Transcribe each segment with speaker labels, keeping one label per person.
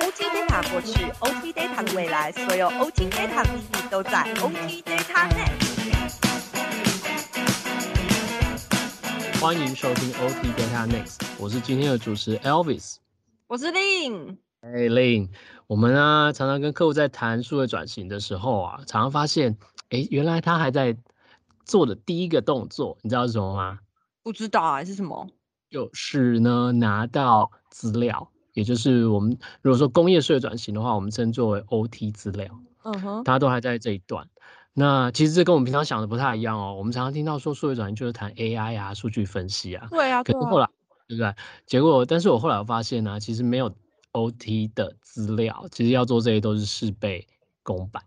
Speaker 1: OT Data 过去，OT Data 的未来，所有 OT Data 的秘密都在 OT Data Next。
Speaker 2: 欢迎收听 OT Data Next，我是今天的主持 Elvis。
Speaker 1: 我是 Lin，
Speaker 2: 哎，Lin，我们呢常常跟客户在谈数位转型的时候啊，常常发现，哎，原来他还在做的第一个动作，你知道是什么吗？
Speaker 1: 不知道啊，是什么？
Speaker 2: 就是呢拿到资料，也就是我们如果说工业数位转型的话，我们称作为 OT 资料。
Speaker 1: 嗯哼，
Speaker 2: 大家都还在这一段。那其实这跟我们平常想的不太一样哦。我们常常听到说数位转型就是谈 AI 啊、数据分析啊。
Speaker 1: 对啊，
Speaker 2: 可是后来，对不对？结果，但是我后来发现呢，其实没有 OT 的资料，其实要做这些都是事倍功半。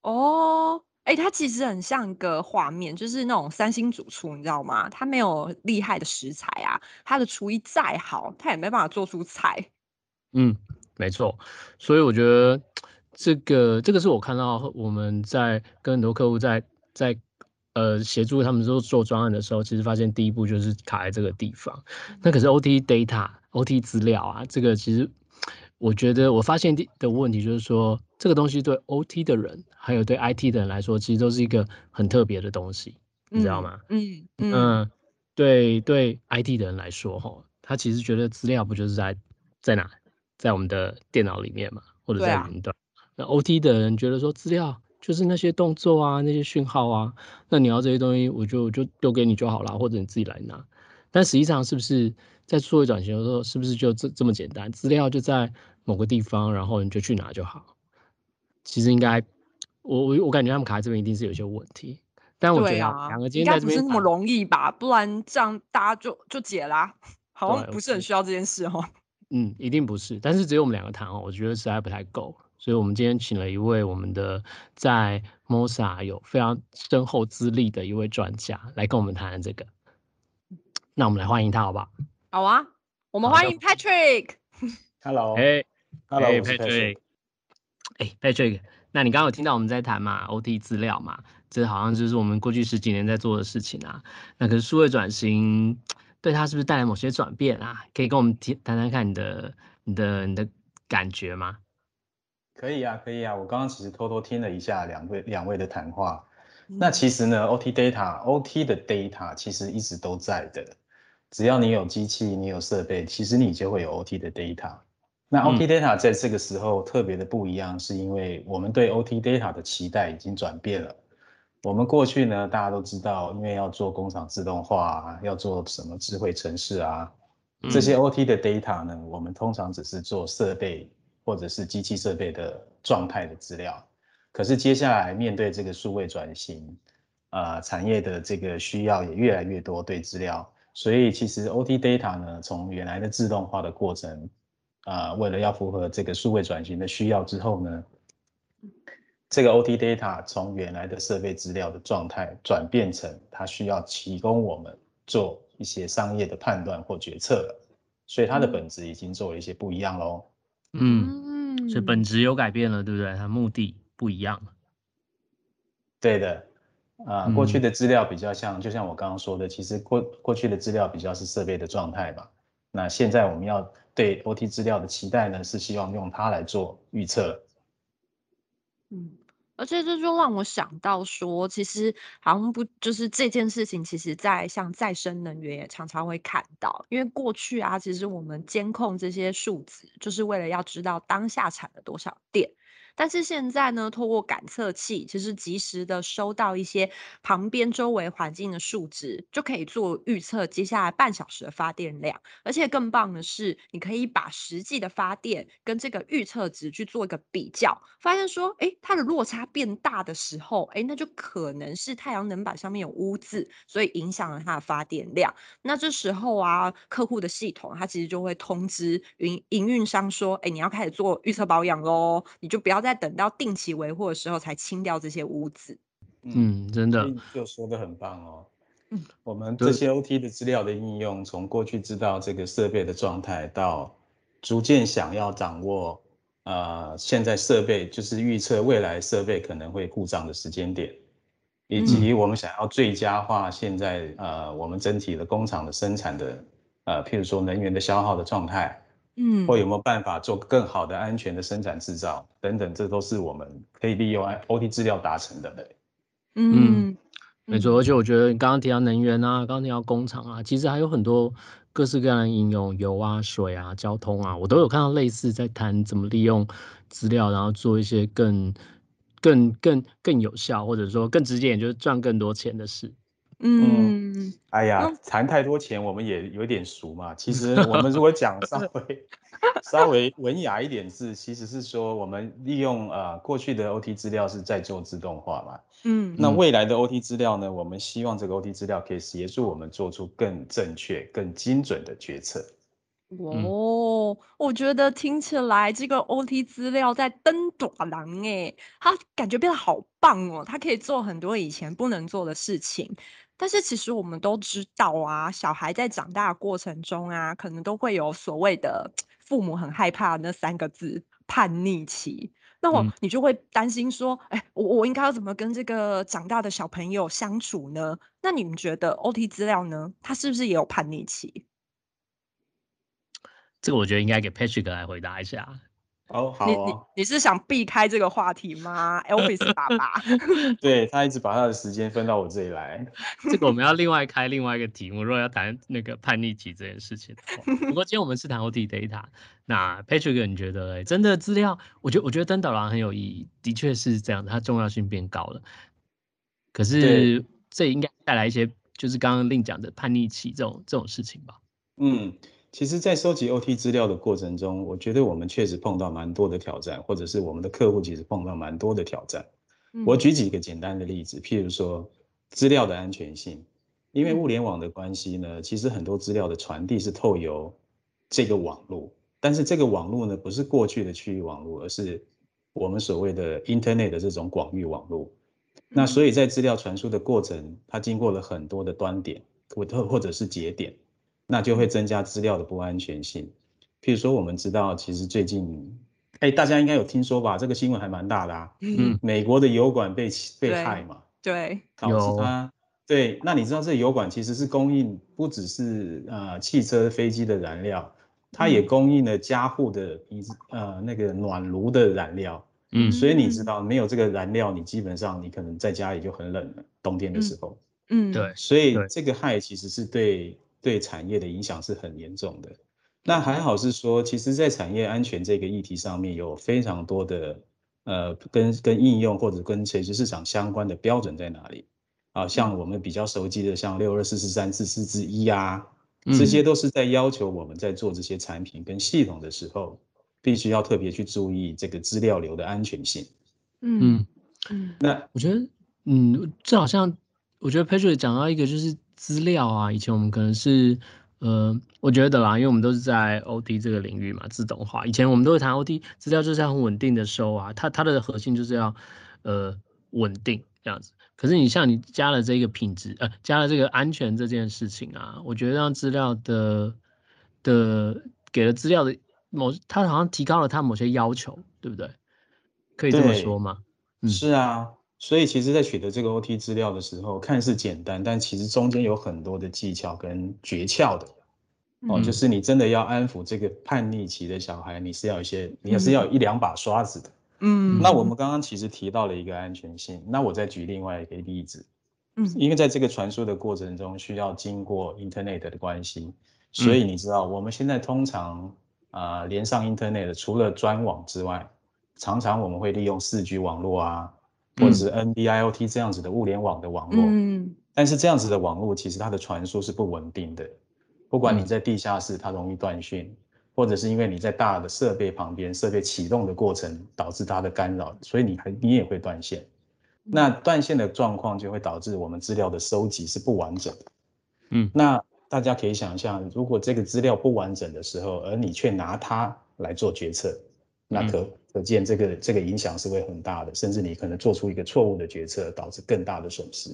Speaker 1: 哦，哎，它其实很像一个画面，就是那种三星主厨，你知道吗？他没有厉害的食材啊，他的厨艺再好，他也没办法做出菜。
Speaker 2: 嗯，没错。所以我觉得。这个这个是我看到我们在跟很多客户在在呃协助他们做做专案的时候，其实发现第一步就是卡在这个地方。那可是 OT data、OT 资料啊，这个其实我觉得我发现的的问题就是说，这个东西对 OT 的人还有对 IT 的人来说，其实都是一个很特别的东西，你知道吗？
Speaker 1: 嗯嗯，
Speaker 2: 对对，IT 的人来说，哈，他其实觉得资料不就是在在哪，在我们的电脑里面嘛，或者在云端。那 OT 的人觉得说资料就是那些动作啊，那些讯号啊，那你要这些东西，我就就丢给你就好了，或者你自己来拿。但实际上是不是在数位转型的时候，是不是就这这么简单？资料就在某个地方，然后你就去拿就好？其实应该，我我我感觉他们卡在这边一定是有些问题。但我觉得两个今天在这边
Speaker 1: 不是那么容易吧？不然这样大家就就解啦，好像不是很需要这件事哦。
Speaker 2: 嗯，一定不是。但是只有我们两个谈哦，我觉得实在不太够。所以，我们今天请了一位我们的在 Mosa 有非常深厚资历的一位专家来跟我们谈谈这个。那我们来欢迎他，好不好？
Speaker 1: 好啊，我们欢迎 Patrick。
Speaker 3: Hello，
Speaker 2: 哎
Speaker 3: ，Hello
Speaker 2: Patrick。哎，Patrick，那你刚刚有听到我们在谈嘛？OT 资料嘛，这好像就是我们过去十几年在做的事情啊。那可是数位转型对它是不是带来某些转变啊？可以跟我们谈谈谈看你的、你的、你的感觉吗？
Speaker 3: 可以啊，可以啊。我刚刚其实偷偷听了一下两位两位的谈话。那其实呢，OT data，OT 的 data 其实一直都在的。只要你有机器，你有设备，其实你就会有 OT 的 data。那 OT data 在这个时候特别的不一样，是因为我们对 OT data 的期待已经转变了。我们过去呢，大家都知道，因为要做工厂自动化，要做什么智慧城市啊，这些 OT 的 data 呢，我们通常只是做设备。或者是机器设备的状态的资料，可是接下来面对这个数位转型，啊，产业的这个需要也越来越多对资料，所以其实 OT data 呢，从原来的自动化的过程，啊，为了要符合这个数位转型的需要之后呢，这个 OT data 从原来的设备资料的状态转变成它需要提供我们做一些商业的判断或决策了，所以它的本质已经做了一些不一样喽。
Speaker 2: 嗯，所以本质有改变了，对不对？它目的不一样了。
Speaker 3: 对的，啊，过去的资料比较像，就像我刚刚说的，其实过过去的资料比较是设备的状态吧。那现在我们要对 OT 资料的期待呢，是希望用它来做预测。
Speaker 1: 嗯。而且这就让我想到说，其实好像不就是这件事情，其实在像再生能源也常常会看到，因为过去啊，其实我们监控这些数字，就是为了要知道当下产了多少电。但是现在呢，透过感测器，其实及时的收到一些旁边周围环境的数值，就可以做预测接下来半小时的发电量。而且更棒的是，你可以把实际的发电跟这个预测值去做一个比较，发现说，哎，它的落差变大的时候，哎，那就可能是太阳能板上面有污渍，所以影响了它的发电量。那这时候啊，客户的系统它其实就会通知营营运商说，哎，你要开始做预测保养喽，你就不要。在等到定期维护的时候才清掉这些污渍。
Speaker 2: 嗯，真的，
Speaker 3: 就说的很棒哦。嗯，我们这些 OT 的资料的应用，从过去知道这个设备的状态，到逐渐想要掌握，呃，现在设备就是预测未来设备可能会故障的时间点，以及我们想要最佳化现在呃我们整体的工厂的生产的呃，譬如说能源的消耗的状态，
Speaker 1: 嗯，
Speaker 3: 或有没有办法做更好的安全的生产制造等等，这都是我们可以利用 OT 资料达成的。
Speaker 1: 嗯，
Speaker 2: 没错，而且我觉得你刚刚提到能源啊，刚刚提到工厂啊，其实还有很多各式各样的应用，油啊、水啊、交通啊，我都有看到类似在谈怎么利用资料，然后做一些更、更、更、更有效，或者说更直接点，就是赚更多钱的事。
Speaker 1: 嗯，
Speaker 3: 哎呀，谈太多钱我们也有点俗嘛。其实 我们如果讲稍微稍微文雅一点是，其实是说我们利用呃过去的 OT 资料是在做自动化嘛。
Speaker 1: 嗯，
Speaker 3: 那未来的 OT 资料呢？我们希望这个 OT 资料可以协助我们做出更正确、更精准的决策。
Speaker 1: 哦，我觉得听起来这个 OT 资料在登短廊哎，它感觉变得好棒哦，它可以做很多以前不能做的事情。但是其实我们都知道啊，小孩在长大过程中啊，可能都会有所谓的父母很害怕那三个字——叛逆期。那我你就会担心说，哎，我我应该要怎么跟这个长大的小朋友相处呢？那你们觉得 OT 资料呢？他是不是也有叛逆期？
Speaker 2: 这个我觉得应该给 Patrick 来回答一下。
Speaker 3: 哦，好，
Speaker 1: 你你你是想避开这个话题吗？Elvis 爸爸，
Speaker 3: 对他一直把他的时间分到我这里来。
Speaker 2: 这个我们要另外开另外一个题目，如果要谈那个叛逆期这件事情。不过今天我们是谈 OT data，那 Patrick 你觉得真的资料？我觉得我觉得登岛狼很有意义，的确是这样，它重要性变高了。可是这应该带来一些，就是刚刚另讲的叛逆期这种这种事情吧？
Speaker 3: 嗯。其实，在收集 OT 资料的过程中，我觉得我们确实碰到蛮多的挑战，或者是我们的客户其实碰到蛮多的挑战。我举几个简单的例子，譬如说资料的安全性，因为物联网的关系呢，其实很多资料的传递是透由这个网络，但是这个网络呢，不是过去的区域网络，而是我们所谓的 Internet 的这种广域网络。那所以在资料传输的过程，它经过了很多的端点，或或者是节点。那就会增加资料的不安全性。譬如说，我们知道，其实最近，哎，大家应该有听说吧？这个新闻还蛮大的啊。嗯。美国的油管被被害嘛？
Speaker 1: 对。
Speaker 3: 导致它。对。那你知道，这油管其实是供应不只是呃汽车、飞机的燃料，它也供应了家户的一呃那个暖炉的燃料。嗯。所以你知道，没有这个燃料，你基本上你可能在家里就很冷了，冬天的时候。
Speaker 1: 嗯。
Speaker 2: 对。
Speaker 3: 所以这个害其实是对。对产业的影响是很严重的。那还好是说，其实，在产业安全这个议题上面，有非常多的呃，跟跟应用或者跟垂直市场相关的标准在哪里？啊，像我们比较熟悉的，像六二四四三四四之一啊，这些都是在要求我们在做这些产品跟系统的时候，必须要特别去注意这个资料流的安全性。
Speaker 1: 嗯嗯。
Speaker 2: 那我觉得，嗯，这好像我觉得 Patrick 讲到一个就是。资料啊，以前我们可能是，呃，我觉得啦，因为我们都是在 OT 这个领域嘛，自动化。以前我们都会谈 OT 资料就是要很稳定的收啊，它它的核心就是要，呃，稳定这样子。可是你像你加了这个品质，呃，加了这个安全这件事情啊，我觉得让资料的的给了资料的某，它好像提高了它某些要求，对不对？可以这么说吗？
Speaker 3: 嗯，是啊。所以其实，在取得这个 OT 资料的时候，看似简单，但其实中间有很多的技巧跟诀窍的。哦，就是你真的要安抚这个叛逆期的小孩，你是要一些，你也是要有一两把刷子的。嗯。那我们刚刚其实提到了一个安全性，那我再举另外一个例子。嗯。因为在这个传输的过程中，需要经过 Internet 的关系，所以你知道，我们现在通常啊连上 Internet，除了专网之外，常常我们会利用四 G 网络啊。或者是 NB-IoT 这样子的物联网的网络，嗯，但是这样子的网络其实它的传输是不稳定的，不管你在地下室，它容易断讯，或者是因为你在大的设备旁边，设备启动的过程导致它的干扰，所以你还你也会断线。那断线的状况就会导致我们资料的收集是不完整的，嗯，那大家可以想象，如果这个资料不完整的时候，而你却拿它来做决策，那可。可见这个这个影响是会很大的，甚至你可能做出一个错误的决策，导致更大的损失，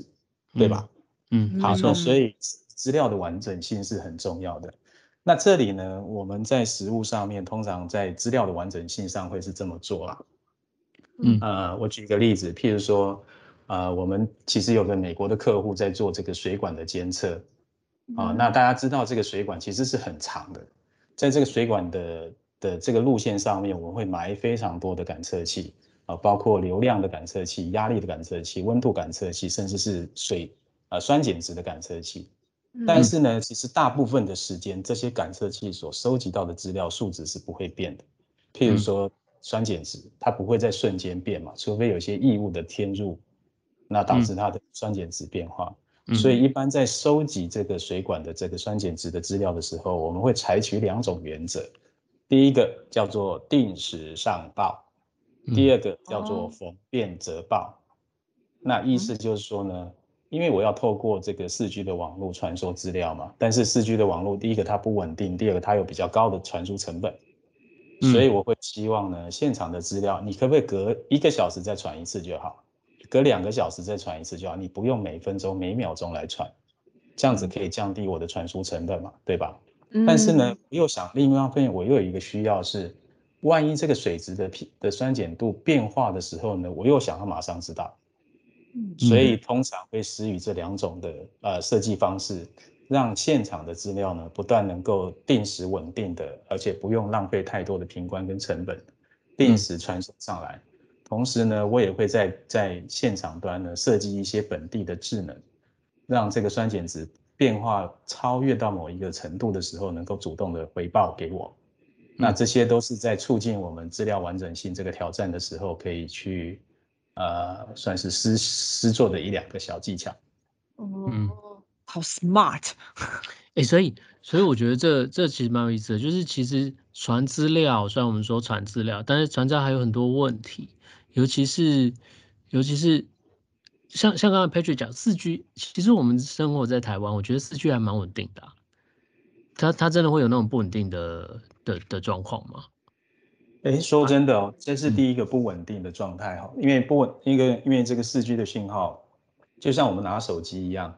Speaker 3: 对吧？
Speaker 2: 嗯，
Speaker 3: 好，那所以资料的完整性是很重要的。那这里呢，我们在实物上面，通常在资料的完整性上会是这么做啦。嗯，呃，我举一个例子，譬如说，呃，我们其实有个美国的客户在做这个水管的监测，啊。那大家知道这个水管其实是很长的，在这个水管的的这个路线上面，我们会埋非常多的感测器啊，包括流量的感测器、压力的感测器、温度感测器，甚至是水啊酸碱值的感测器。但是呢，其实大部分的时间，这些感测器所收集到的资料数值是不会变的。譬如说酸碱值，它不会在瞬间变嘛，除非有些异物的添入，那导致它的酸碱值变化。所以一般在收集这个水管的这个酸碱值的资料的时候，我们会采取两种原则。第一个叫做定时上报，第二个叫做逢变则报。那意思就是说呢？因为我要透过这个四 G 的网络传输资料嘛，但是四 G 的网络，第一个它不稳定，第二个它有比较高的传输成本，所以我会希望呢，现场的资料你可不可以隔一个小时再传一次就好，隔两个小时再传一次就好，你不用每分钟每秒钟来传，这样子可以降低我的传输成本嘛，对吧？但是呢，又想另外一方面，我又有一个需要是，万一这个水质的的酸碱度变化的时候呢，我又想要马上知道。所以通常会施予这两种的呃设计方式，让现场的资料呢不但能够定时稳定的，而且不用浪费太多的频关跟成本，定时传送上来。同时呢，我也会在在现场端呢设计一些本地的智能，让这个酸碱值变化超越到某一个程度的时候，能够主动的回报给我。那这些都是在促进我们资料完整性这个挑战的时候，可以去。呃，算是施施做的一两个小技巧。
Speaker 1: 哦，好 smart。
Speaker 2: 哎，所以，所以我觉得这这其实蛮有意思的，就是其实传资料，虽然我们说传资料，但是传资料还有很多问题，尤其是尤其是像像刚才 Patrick 讲四 G，其实我们生活在台湾，我觉得四 G 还蛮稳定的。它它真的会有那种不稳定的的的状况吗？
Speaker 3: 哎，说真的哦，这是第一个不稳定的状态哈，因为不稳，一个因为这个四 G 的信号，就像我们拿手机一样，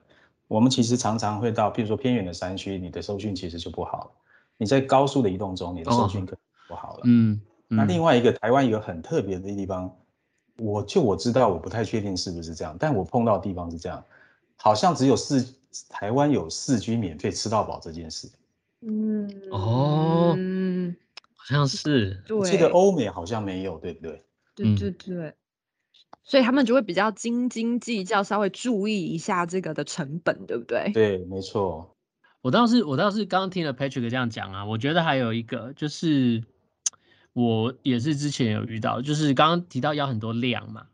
Speaker 3: 我们其实常常会到，譬如说偏远的山区，你的收讯其实就不好你在高速的移动中，你的收讯可不好了。嗯，那另外一个台湾一个很特别的地方，我就我知道，我不太确定是不是这样，但我碰到的地方是这样，好像只有四台湾有四 G 免费吃到饱这件事。
Speaker 2: 嗯，哦。好像是，
Speaker 3: 我记得欧美好像没有，对不对？
Speaker 1: 对对对，所以他们就会比较斤斤计较，稍微注意一下这个的成本，对不对？
Speaker 3: 对，没错。
Speaker 2: 我倒是我倒是刚刚听了 Patrick 这样讲啊，我觉得还有一个就是，我也是之前有遇到，就是刚刚提到要很多量嘛，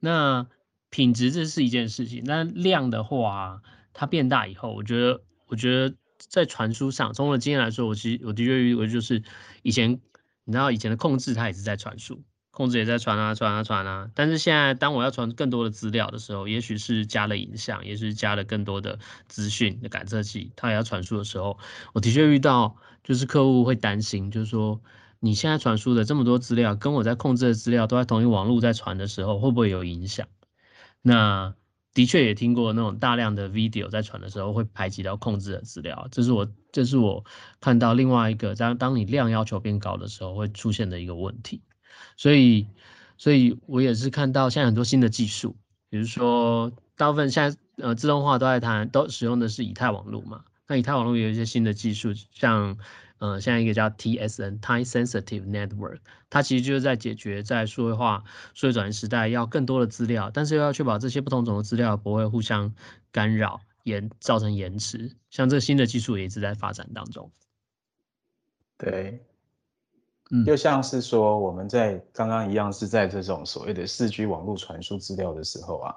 Speaker 2: 那品质这是一件事情，那量的话，它变大以后，我觉得我觉得。在传输上，从我的经验来说，我其实我的确遇我就是以前你知道以前的控制它也是在传输，控制也在传啊传啊传啊。但是现在当我要传更多的资料的时候，也许是加了影像，也许是加了更多的资讯的感测器，它也要传输的时候，我的确遇到就是客户会担心，就是说你现在传输的这么多资料，跟我在控制的资料都在同一网络在传的时候，会不会有影响？那？的确也听过那种大量的 video 在传的时候会排挤到控制的资料，这是我这是我看到另外一个当当你量要求变高的时候会出现的一个问题，所以所以我也是看到现在很多新的技术，比如说大部分现在呃自动化都在谈都使用的是以太网络嘛，那以太网络有一些新的技术像。嗯，现在一个叫 TSN（Time Sensitive Network），它其实就是在解决在数位化、数位转型时代要更多的资料，但是又要确保这些不同种的资料不会互相干扰、延造成延迟。像这个新的技术也一直在发展当中。
Speaker 3: 对，嗯，就像是说我们在刚刚一样，是在这种所谓的四 G 网络传输资料的时候啊，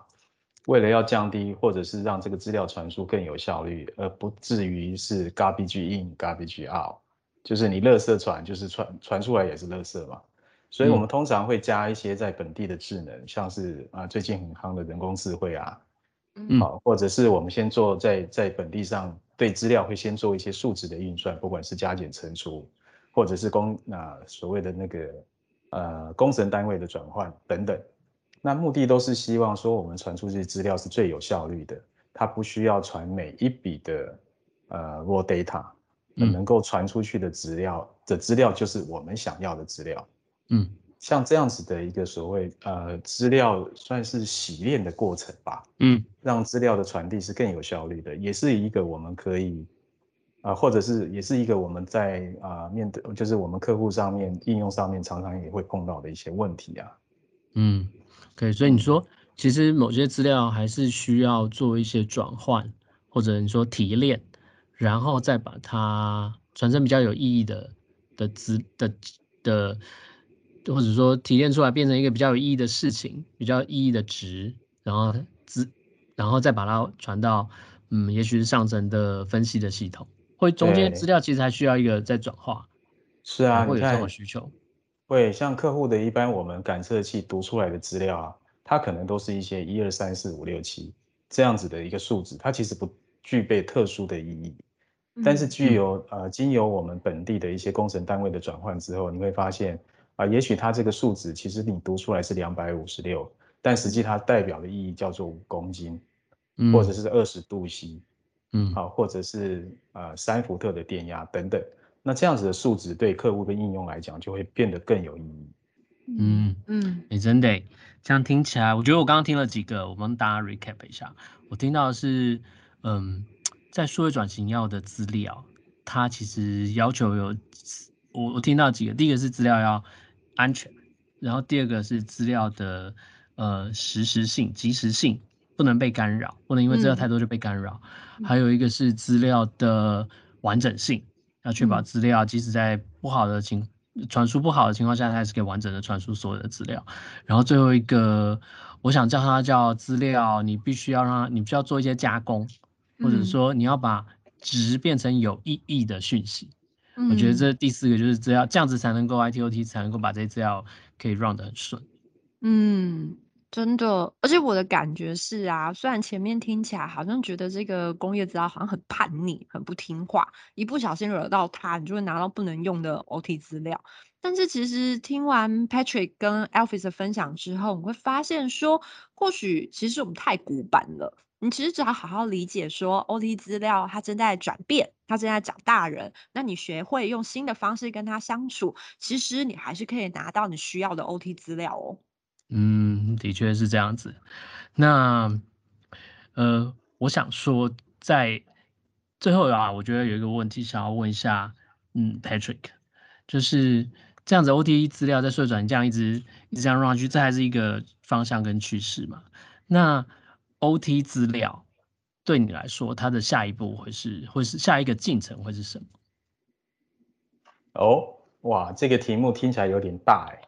Speaker 3: 为了要降低或者是让这个资料传输更有效率，而不至于是 garbage in、garbage out。就是你垃圾传，就是传传出来也是垃圾嘛，所以我们通常会加一些在本地的智能，像是啊最近很夯的人工智慧啊，嗯。好，或者是我们先做在在本地上对资料会先做一些数值的运算，不管是加减乘除，或者是工啊所谓的那个呃工程单位的转换等等，那目的都是希望说我们传出去资料是最有效率的，它不需要传每一笔的呃 raw data。能够传出去的资料的资料就是我们想要的资料。
Speaker 2: 嗯。
Speaker 3: 像这样子的一个所谓呃资料算是洗练的过程吧，
Speaker 2: 嗯，
Speaker 3: 让资料的传递是更有效率的，也是一个我们可以啊，或者是也是一个我们在啊面对，就是我们客户上面应用上面常常也会碰到的一些问题啊。
Speaker 2: 嗯，可以，所以你说其实某些资料还是需要做一些转换，或者你说提炼，然后再把它传成比较有意义的的资的的。或者说提炼出来变成一个比较有意义的事情，比较有意义的值，然后资，然后再把它传到，嗯，也许是上层的分析的系统，会中间资料其实还需要一个再转化。
Speaker 3: 是啊，
Speaker 2: 会有这种需求。
Speaker 3: 会像客户的一般我们感测器读出来的资料啊，它可能都是一些一二三四五六七这样子的一个数字，它其实不具备特殊的意义，但是具有呃经由我们本地的一些工程单位的转换之后，你会发现。啊，也许它这个数值其实你读出来是两百五十六，但实际它代表的意义叫做五公斤，或者是二十度 C，
Speaker 2: 嗯，
Speaker 3: 好，或者是呃三伏特的电压等等。那这样子的数值对客户的应用来讲就会变得更有意义。
Speaker 2: 嗯嗯，哎，真的，这样听起来，我觉得我刚刚听了几个，我帮大家 recap 一下。我听到的是，嗯，在数位转型要的资料，它其实要求有，我我听到几个，第一个是资料要。安全，然后第二个是资料的呃实时性、及时性，不能被干扰，不能因为资料太多就被干扰。还有一个是资料的完整性，要确保资料即使在不好的情传输不好的情况下，它还是可以完整的传输所有的资料。然后最后一个，我想叫它叫资料，你必须要让你必须要做一些加工，或者说你要把值变成有意义的讯息。我觉得这第四个就是资料，这样子才能够 ITOT 才能够把这些资料可以 run 得很顺。
Speaker 1: 嗯，真的，而且我的感觉是啊，虽然前面听起来好像觉得这个工业资料好像很叛逆、很不听话，一不小心惹到它，你就会拿到不能用的 OT 资料。但是其实听完 Patrick 跟 Alphys 的分享之后，你会发现说，或许其实我们太古板了。你其实只要好好理解，说 OT 资料它正在转变，它正在长大人。那你学会用新的方式跟它相处，其实你还是可以拿到你需要的 OT 资料哦。
Speaker 2: 嗯，的确是这样子。那呃，我想说，在最后啊，我觉得有一个问题想要问一下，嗯，Patrick，就是这样子 OT 资料在顺转这样一直一直这样 run 去，这还是一个方向跟趋势嘛？那 OT 资料对你来说，它的下一步会是，会是下一个进程会是什么？
Speaker 3: 哦，哇，这个题目听起来有点大哎。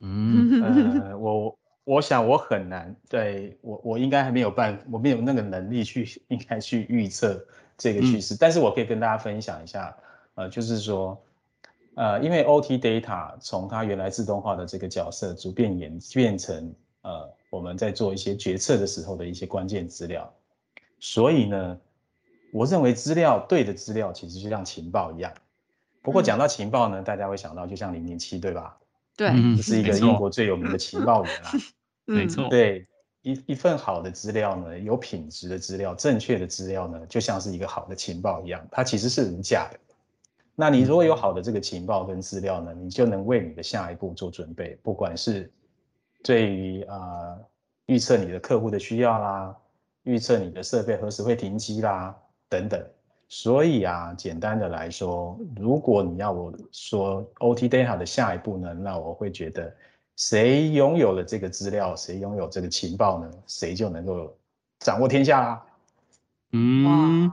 Speaker 3: 嗯，呃，我我想我很难，对我我应该还没有办，我没有那个能力去应该去预测这个趋势，但是我可以跟大家分享一下，呃，就是说，呃，因为 OT data 从它原来自动化的这个角色，逐渐演变成呃。我们在做一些决策的时候的一些关键资料，所以呢，我认为资料对的资料其实就像情报一样。不过讲到情报呢，大家会想到就像零零七，对吧？
Speaker 1: 对，
Speaker 3: 这是一个英国最有名的情报员啊。
Speaker 2: 没错。
Speaker 3: 对，一一份好的资料呢，有品质的资料，正确的资料呢，就像是一个好的情报一样，它其实是无价的。那你如果有好的这个情报跟资料呢，你就能为你的下一步做准备，不管是。对于啊，预测你的客户的需要啦，预测你的设备何时会停机啦，等等。所以啊，简单的来说，如果你要我说 OT data 的下一步呢，那我会觉得，谁拥有了这个资料，谁拥有这个情报呢，谁就能够掌握天下啦。
Speaker 2: 嗯。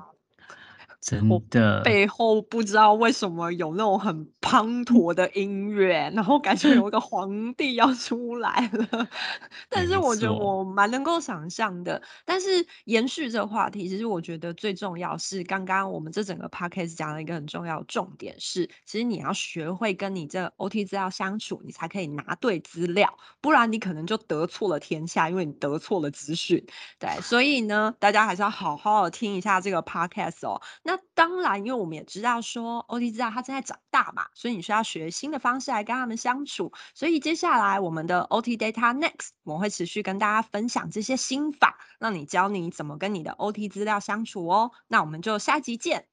Speaker 2: 真的，
Speaker 1: 背后不知道为什么有那种很滂沱的音乐，然后感觉有一个皇帝要出来了。但是我觉得我蛮能够想象的。但是延续这个话题，其实我觉得最重要是刚刚我们这整个 podcast 讲了一个很重要的重点是，其实你要学会跟你这 OT 资料相处，你才可以拿对资料，不然你可能就得错了天下，因为你得错了资讯。对，所以呢，大家还是要好好的听一下这个 podcast 哦。那当然，因为我们也知道说，OT 资料它正在长大嘛，所以你需要学新的方式来跟他们相处。所以接下来我们的 OT Data Next，我们会持续跟大家分享这些心法，让你教你怎么跟你的 OT 资料相处哦。那我们就下集见，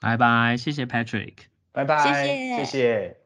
Speaker 2: 拜拜，谢谢 Patrick，
Speaker 3: 拜拜，
Speaker 1: 谢谢，
Speaker 3: 谢谢。